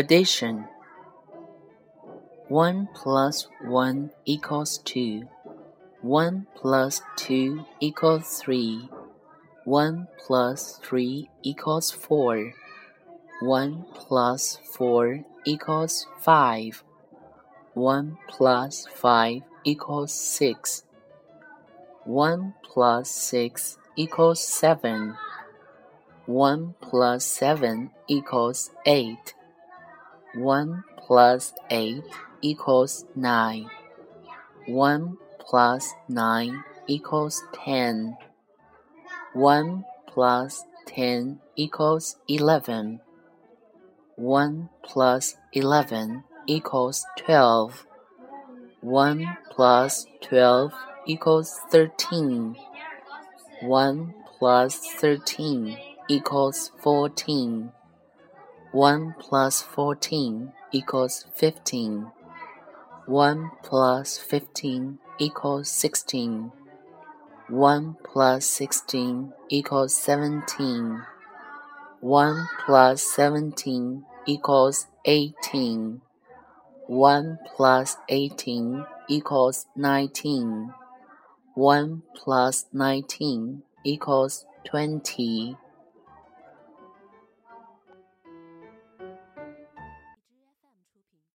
Addition 1 plus 1 equals 2. 1 plus 2 equals 3. 1 plus 3 equals 4. 1 plus 4 equals 5. 1 plus 5 equals 6. 1 plus 6 equals 7. 1 plus 7 equals 8. 1 plus 8 equals 9. 1 plus 9 equals 10. 1 plus 10 equals 11. 1 plus 11 equals 12. 1 plus 12 equals 13. 1 plus 13 equals 14. 1 plus 14 equals 15. 1 plus 15 equals 16. 1 plus 16 equals 17. 1 plus 17 equals 18. 1 plus 18 equals 19. 1 plus 19 equals 20.